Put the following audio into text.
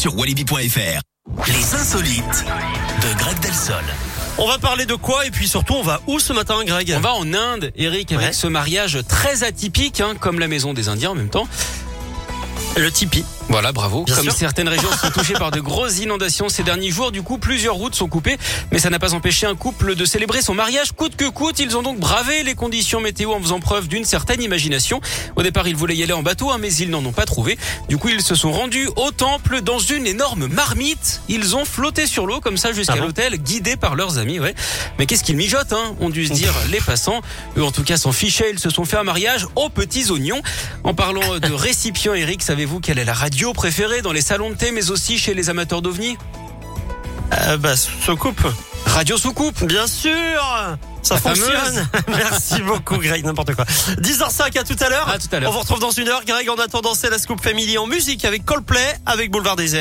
sur walibi.fr. Les insolites de Greg Delsol. On va parler de quoi et puis surtout on va où ce matin Greg? On va en Inde, Eric, avec Ouais. ce mariage très atypique, hein, comme la maison des Indiens en même temps. Le Tipeee. Voilà, bravo. Bien Comme sûr. certaines régions sont touchées par de grosses inondations ces derniers jours, du coup, plusieurs routes sont coupées. Mais ça n'a pas empêché un couple de célébrer son mariage coûte que coûte. Ils ont donc bravé les conditions météo en faisant preuve d'une certaine imagination. Au départ, ils voulaient y aller en bateau, hein, mais ils n'en ont pas trouvé. Du coup, ils se sont rendus au temple dans une énorme marmite. Ils ont flotté sur l'eau comme ça jusqu'à Ah bon l'hôtel, guidés par leurs amis. Ouais. Mais qu'est-ce qu'ils mijotent hein Ont dû se dire les passants. Eux, en tout cas, s'en fichaient. Ils se sont fait un mariage aux petits oignons. En parlant de récipients, Eric, savez-vous quelle est la radio préférée dans les salons de thé, mais aussi chez les amateurs d'ovnis Euh, bah, se coupe. Radio sous coupe. Bien sûr ça La fonctionne. Merci beaucoup Greg, n'importe quoi. 10h05 à tout à l'heure. À tout à l'heure. On vous retrouve dans une heure. Greg, en attendant, c'est la Scoop Family en musique avec Coldplay, avec Boulevard des Airs.